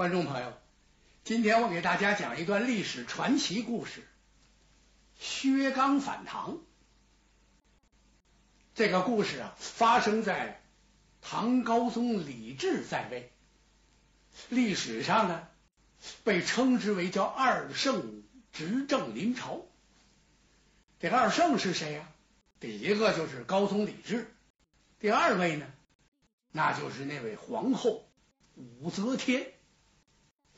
观众朋友，今天我给大家讲一段历史传奇故事——薛刚反唐。这个故事啊，发生在唐高宗李治在位，历史上呢被称之为叫二圣执政临朝。这个二圣是谁呀？第一个就是高宗李治，第二位呢，那就是那位皇后武则天。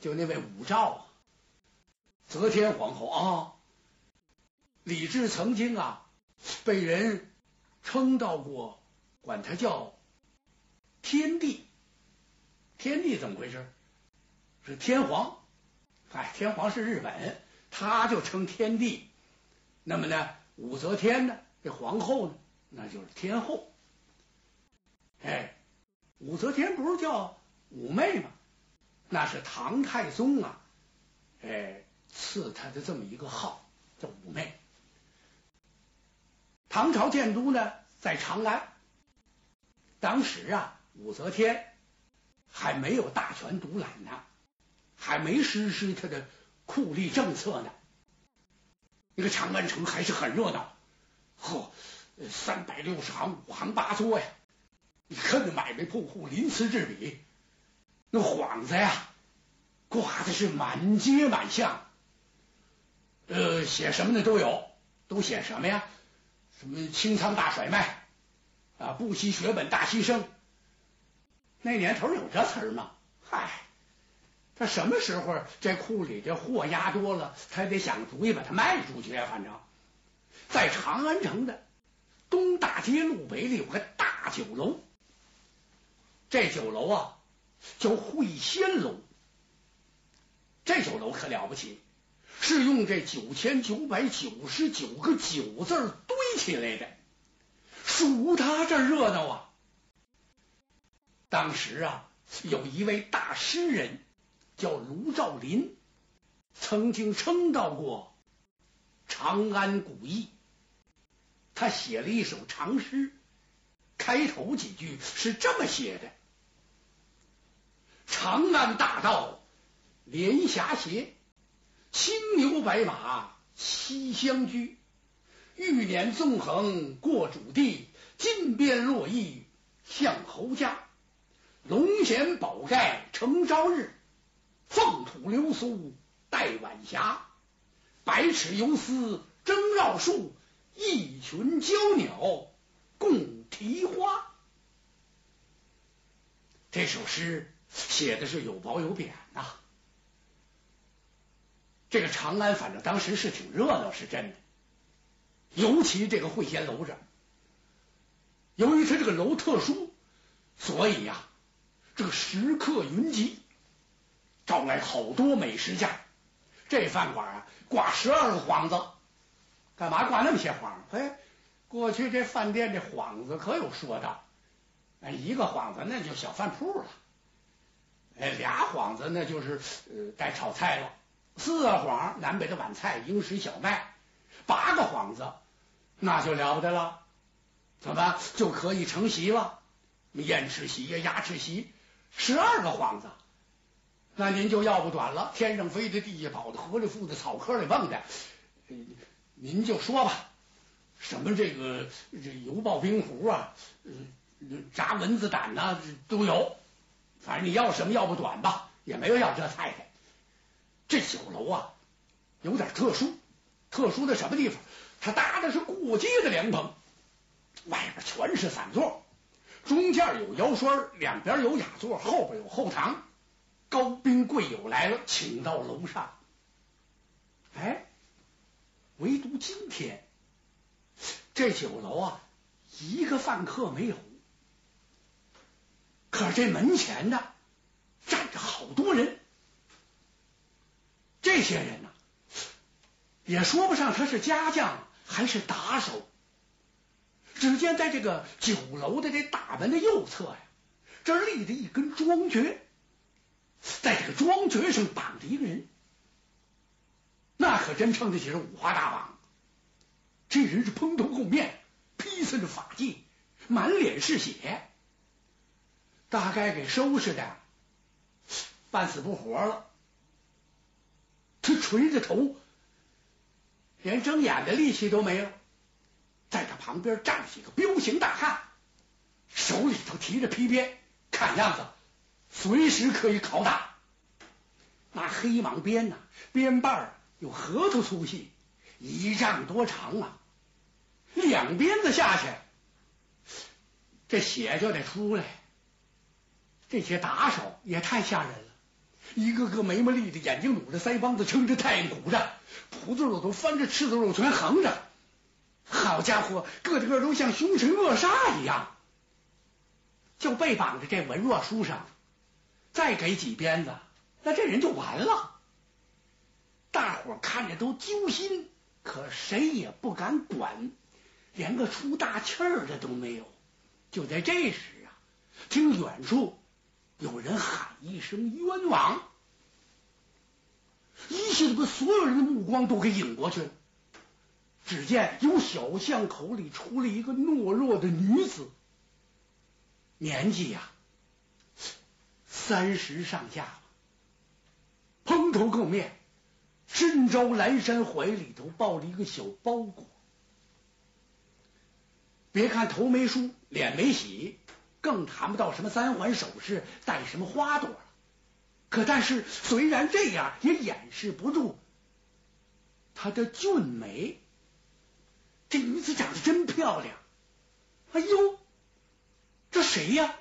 就那位武曌啊，则天皇后啊，李治曾经啊被人称道过，管他叫天帝。天帝怎么回事？是天皇，哎，天皇是日本，他就称天帝。那么呢，武则天呢，这皇后呢，那就是天后。哎，武则天不是叫武媚吗？那是唐太宗啊，哎，赐他的这么一个号叫武媚。唐朝建都呢在长安，当时啊，武则天还没有大权独揽呢，还没实施他的酷吏政策呢。那个长安城还是很热闹，呵，三百六十行，五行八作呀，你看那买卖铺户鳞次栉比。那幌子呀，挂的是满街满巷，呃，写什么的都有，都写什么呀？什么清仓大甩卖啊，不惜血本大牺牲。那年头有这词儿吗？嗨，他什么时候这库里的货压多了，他得想主意把它卖出去呀。反正，在长安城的东大街路北里有个大酒楼，这酒楼啊。叫会仙楼，这酒楼可了不起，是用这九千九百九十九个九字堆起来的，数他这热闹啊！当时啊，有一位大诗人叫卢照邻，曾经称道过长安古意，他写了一首长诗，开头几句是这么写的。长安大道连霞斜，青牛白马西厢居。玉辇纵横过主地，金鞭落翼向侯家。龙衔宝盖承朝日，凤吐流苏带晚霞。百尺游丝争绕树，一群娇鸟共啼花。这首诗。写的是有褒有贬呐。这个长安，反正当时是挺热闹，是真的。尤其这个会仙楼这，由于它这个楼特殊，所以呀，这个食客云集，招来好多美食家。这饭馆啊，挂十二个幌子，干嘛挂那么些幌子？哎，过去这饭店这幌子可有说道，哎，一个幌子那就小饭铺了。哎，俩幌子那就是呃带炒菜了，四个幌南北的碗菜、应食小麦，八个幌子那就了不得了，怎么就可以成席了？燕翅席呀，鸭翅席，十二个幌子，那您就要不短了。天上飞的，地下跑的，河里浮的，草坑里蹦的，您就说吧，什么这个这油爆冰壶啊，炸蚊子胆呐，都有。反正你要什么要不短吧，也没有要这菜的。这酒楼啊，有点特殊，特殊的什么地方？它搭的是过街的凉棚，外边全是散座，中间有腰栓，两边有雅座，后边有后堂。高宾贵友来了，请到楼上。哎，唯独今天这酒楼啊，一个饭客没有。可这门前呢，站着好多人。这些人呢，也说不上他是家将还是打手。只见在这个酒楼的这大门的右侧呀，这立着一根桩橛，在这个桩橛上绑着一个人，那可真称得起是五花大绑。这人是蓬头垢面，披散着发髻，满脸是血。大概给收拾的，半死不活了。他垂着头，连睁眼的力气都没了。在他旁边站着几个彪形大汉，手里头提着皮鞭，看样子随时可以拷打。那黑蟒鞭呐，鞭把有核桃粗细，一丈多长啊！两鞭子下去，这血就得出来。这些打手也太吓人了。一个个眉毛立着，眼睛努着，腮帮子撑着，太阳鼓着，胡子肉都翻着，赤子肉全横着。好家伙，个个都像凶神恶煞一样。就被绑着这文弱书生，再给几鞭子，那这人就完了。大伙看着都揪心，可谁也不敢管，连个出大气儿的都没有。就在这时啊，听远处。有人喊一声冤枉，一下子把所有人的目光都给引过去了。只见由小巷口里出来一个懦弱的女子，年纪呀三十上下，蓬头垢面，身着蓝衫，怀里头抱着一个小包裹。别看头没梳，脸没洗。更谈不到什么三环首饰，戴什么花朵了。可但是，虽然这样，也掩饰不住她的俊美。这女子长得真漂亮。哎呦，这谁呀？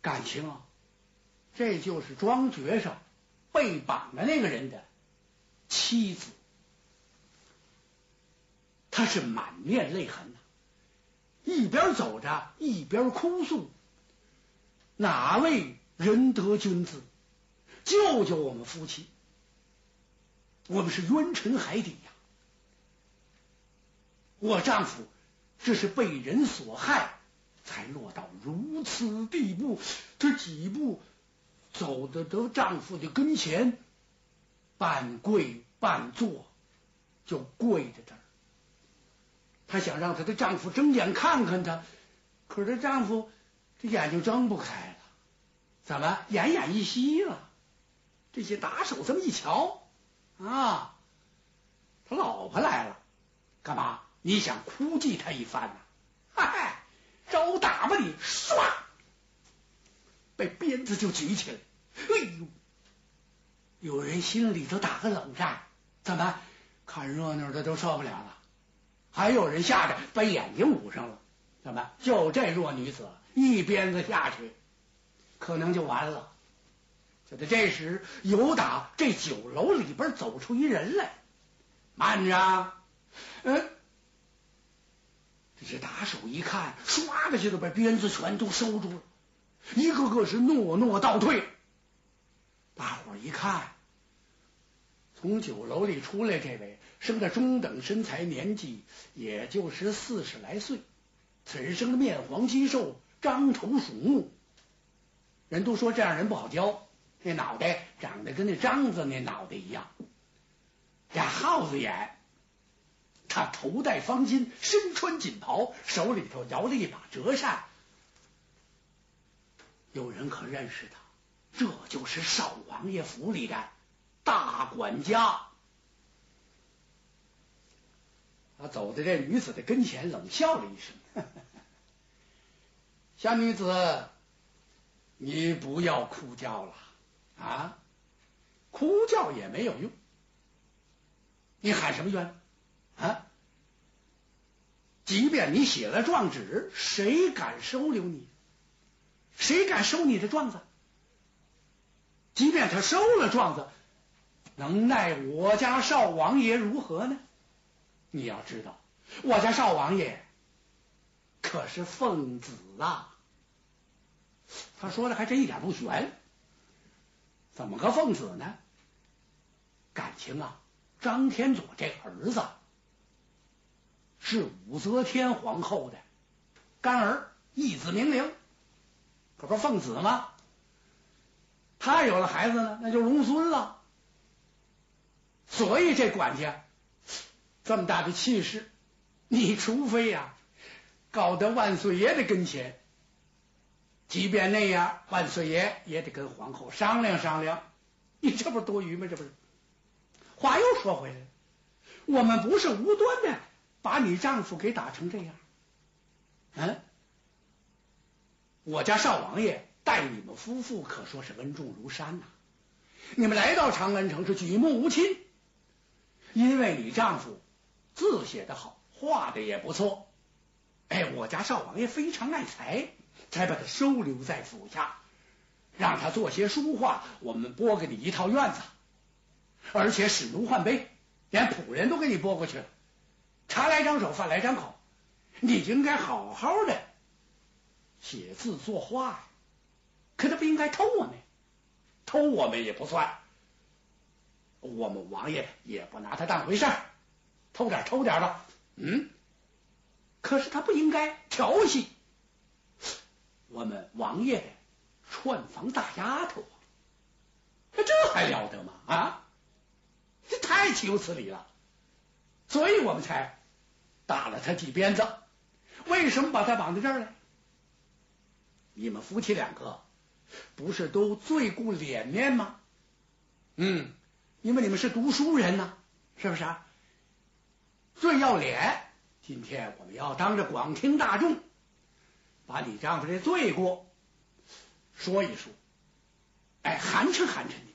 感情啊，这就是庄觉上被绑的那个人的妻子。她是满面泪痕呐。一边走着，一边哭诉：“哪位仁德君子，救救我们夫妻！我们是冤沉海底呀！我丈夫这是被人所害，才落到如此地步。这几步走到得丈夫的跟前，半跪半坐，就跪在这。”她想让她的丈夫睁眼看看她，可是她丈夫这眼睛睁不开了，怎么奄奄一息了？这些打手这么一瞧啊，他老婆来了，干嘛？你想哭祭他一番呢？嗨，招打吧你！唰，被鞭子就举起来。哎呦，有人心里头打个冷战，怎么看热闹的都受不了了？还有人吓得把眼睛捂上了，怎么？就这弱女子一鞭子下去，可能就完了。就在这时，有打这酒楼里边走出一人来，慢着，嗯，这些打手一看，唰的就把鞭子全都收住了，一个个是诺诺倒退。大伙一看，从酒楼里出来这位。生的中等身材，年纪也就是四十来岁。此人生的面黄肌瘦，獐头鼠目。人都说这样人不好教，那脑袋长得跟那獐子那脑袋一样，俩耗子眼。他头戴方巾，身穿锦袍，手里头摇着一把折扇。有人可认识他，这就是少王爷府里的大管家。他走在这女子的跟前，冷笑了一声：“ 小女子，你不要哭叫了啊！哭叫也没有用，你喊什么冤啊？即便你写了状纸，谁敢收留你？谁敢收你的状子？即便他收了状子，能奈我家少王爷如何呢？”你要知道，我家少王爷可是奉子啊！他说的还真一点不悬。怎么个奉子呢？感情啊，张天佐这儿子是武则天皇后的干儿，义子明灵，可不奉子吗？他有了孩子呢，那就龙孙了。所以这管家。这么大的气势，你除非呀，搞到万岁爷的跟前，即便那样，万岁爷也得跟皇后商量商量。你这不是多余吗？这不是。话又说回来，我们不是无端的把你丈夫给打成这样。嗯，我家少王爷待你们夫妇可说是恩重如山呐。你们来到长安城是举目无亲，因为你丈夫字写的好，画的也不错。哎，我家少王爷非常爱才，才把他收留在府下，让他做些书画。我们拨给你一套院子，而且使奴换卑，连仆人都给你拨过去了。茶来张手，饭来张口，你应该好好的写字作画呀。可他不应该偷我们，偷我们也不算，我们王爷也不拿他当回事儿，偷点偷点吧，嗯。可是他不应该调戏我们王爷串房大丫头啊！这还了得吗？啊，这太岂有此理了！所以我们才打了他几鞭子。为什么把他绑在这儿呢？你们夫妻两个不是都最顾脸面吗？嗯，因为你们是读书人呐，是不是啊？最要脸。今天我们要当着广听大众，把你丈夫的罪过说一说，哎，寒碜寒碜你们，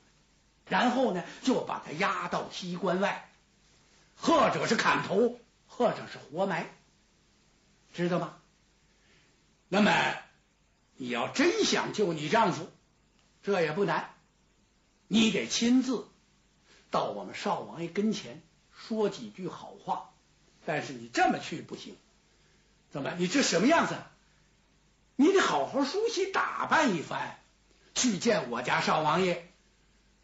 然后呢，就把他押到西关外，或者是砍头，或者是活埋，知道吗？那么你要真想救你丈夫，这也不难，你得亲自到我们少王爷跟前说几句好话。但是你这么去不行，怎么？你这什么样子？你得好好梳洗打扮一番，去见我家少王爷。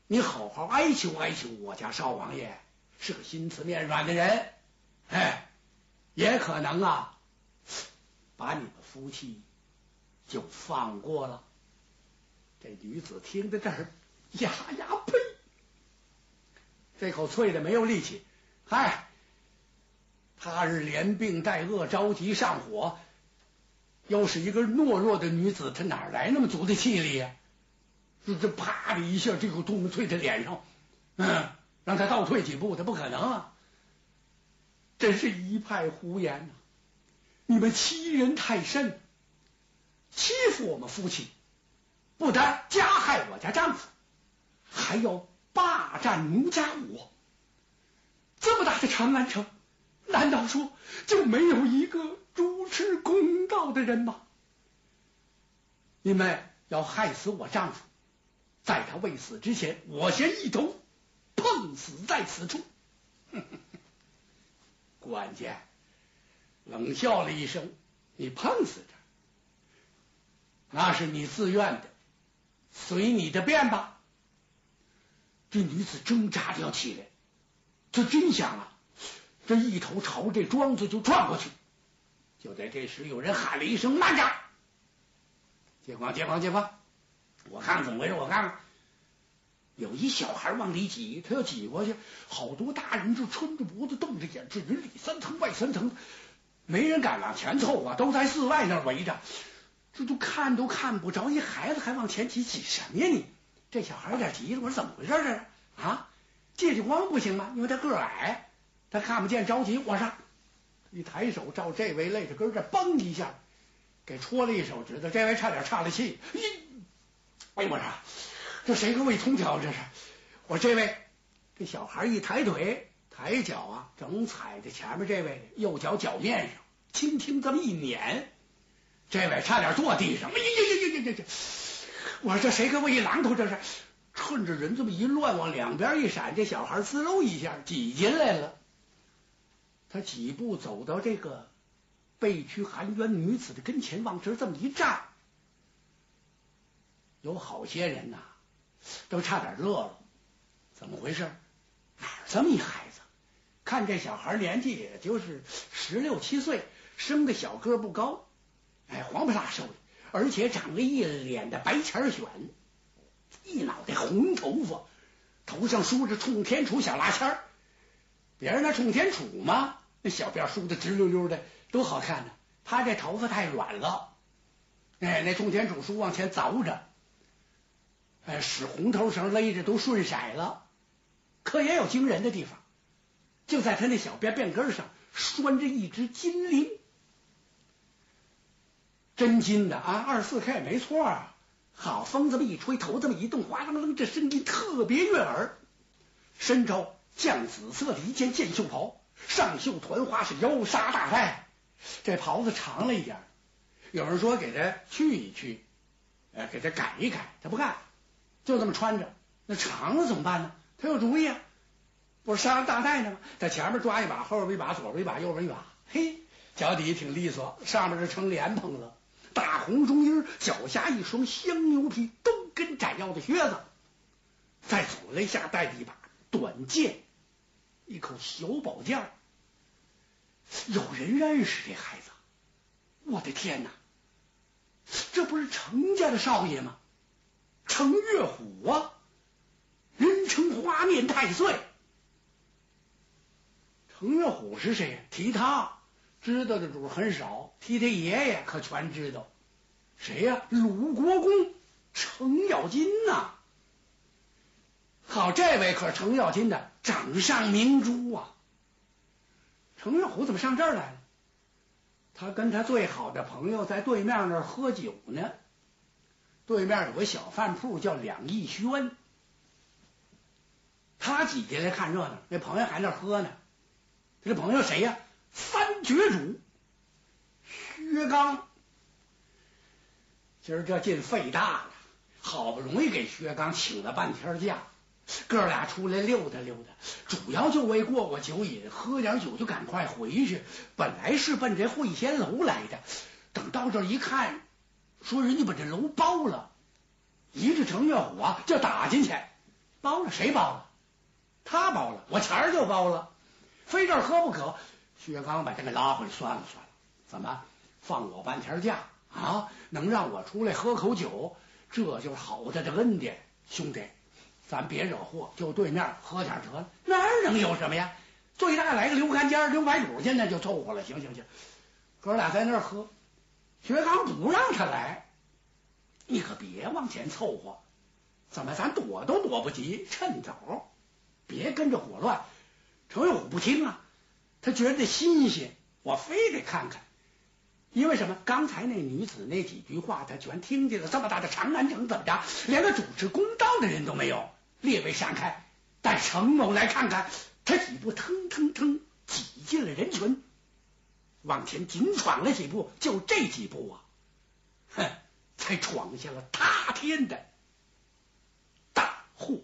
你好好哀求哀求我家少王爷，是个心慈面软的人，哎，也可能啊，把你们夫妻就放过了。这女子听到这儿，呀呀呸！这口啐的没有力气，嗨。他日连病带饿，着急上火，又是一个懦弱的女子，她哪来那么足的气力呀？这这啪的一下，这口唾沫啐在脸上，嗯，让他倒退几步，他不可能啊！真是一派胡言呐！你们欺人太甚，欺负我们夫妻，不但加害我家丈夫，还要霸占奴家我，这么大的长安城！难道说就没有一个主持公道的人吗？你们要害死我丈夫，在他未死之前，我先一头碰死在此处。关键冷笑了一声：“你碰死这，那是你自愿的，随你的便吧。”这女子挣扎着要起来，这真想啊！这一头朝这庄子就撞过去，就在这时，有人喊了一声：“慢着！”接光，接光，接光！我看看怎么回事，我看看，有一小孩往里挤，他要挤过去，好多大人就抻着脖子，瞪着眼，这人里三层外三层，没人敢往前凑啊，都在寺外那围着，这都看都看不着，一孩子还往前挤，挤什么呀你？这小孩有点急了，我说怎么回事这是啊？借借光不行吗？因为他个矮。他看不见，着急，我说，一抬手照这位肋着根这嘣一下，给戳了一手指头，这位差点岔了气。咦，哎，我说，这谁个胃通条？这是我这位，这小孩一抬腿，抬脚啊，正踩在前面这位右脚脚面上，轻轻这么一碾，这位差点坐地上。哎呀呀呀呀呀！我说这谁给我一榔头？这是趁着人这么一乱，往两边一闪，这小孩滋溜一下挤进来了。他几步走到这个被屈含冤女子的跟前，往这这么一站，有好些人呐，都差点乐了。怎么回事？哪这么一孩子？看这小孩年纪也就是十六七岁，生的小个不高，哎，黄不拉瘦的，而且长了一脸的白钱癣，一脑袋红头发，头上梳着冲天杵小拉签儿。别人那冲天杵吗？那小辫梳的直溜溜的，多好看呢！他这头发太软了，哎，那冲天杵书往前凿着，哎，使红头绳勒着都顺色了。可也有惊人的地方，就在他那小辫辫根上拴着一只金铃，真金的啊，二十四 K 没错啊。好，风这么一吹，头这么一动，哗楞楞，这声音特别悦耳。身着绛紫色的一件箭袖袍，上绣团花，是腰纱大带。这袍子长了一点，有人说给他去一去，呃，给他改一改，他不干，就这么穿着。那长了怎么办呢？他有主意啊，不是纱大带呢吗？在前面抓一把，后边一把，左边一把，右边一把。嘿，脚底下挺利索，上面是成莲蓬了。大红中衣，脚下一双香牛皮兜跟窄腰的靴子，在左肋下带着一把短剑，一口小宝剑。有人认识这孩子？我的天哪，这不是程家的少爷吗？程月虎啊，人称花面太岁。程月虎是谁？提他。知道的主很少，提他爷爷可全知道。谁呀？鲁国公程咬金呐！好，这位可是程咬金的掌上明珠啊！程月虎怎么上这儿来了？他跟他最好的朋友在对面那儿喝酒呢。对面有个小饭铺叫两义轩，他挤进来看热闹，那朋友还那喝呢。他这朋友谁呀？三角逐薛刚，今儿这劲费大了，好不容易给薛刚请了半天假，哥俩出来溜达溜达，主要就为过过酒瘾，喝点酒就赶快回去。本来是奔这会仙楼来的，等到这一看，说人家把这楼包了，一个程月虎就打进去，包了谁包了？他包了，我钱儿就包了，非这喝不可。薛刚把他给拉回来，算了算了，怎么放我半天假啊？能让我出来喝口酒，这就是好的这恩典。兄弟，咱别惹祸，就对面喝点得了，哪能有什么呀？最大来个刘干尖、刘白肚，现在就凑合了。行行行，哥俩在那儿喝，薛刚不让他来，你可别往前凑合。怎么咱躲都躲不及，趁早，别跟着火乱。程永虎不听啊。他觉得新鲜，我非得看看，因为什么？刚才那女子那几句话，他全听见了。这么大的长安城，怎么着？连个主持公道的人都没有。列位闪开，带程某来看看。他几步腾腾腾挤进了人群，往前紧闯了几步，就这几步啊，哼，才闯下了塌天的大祸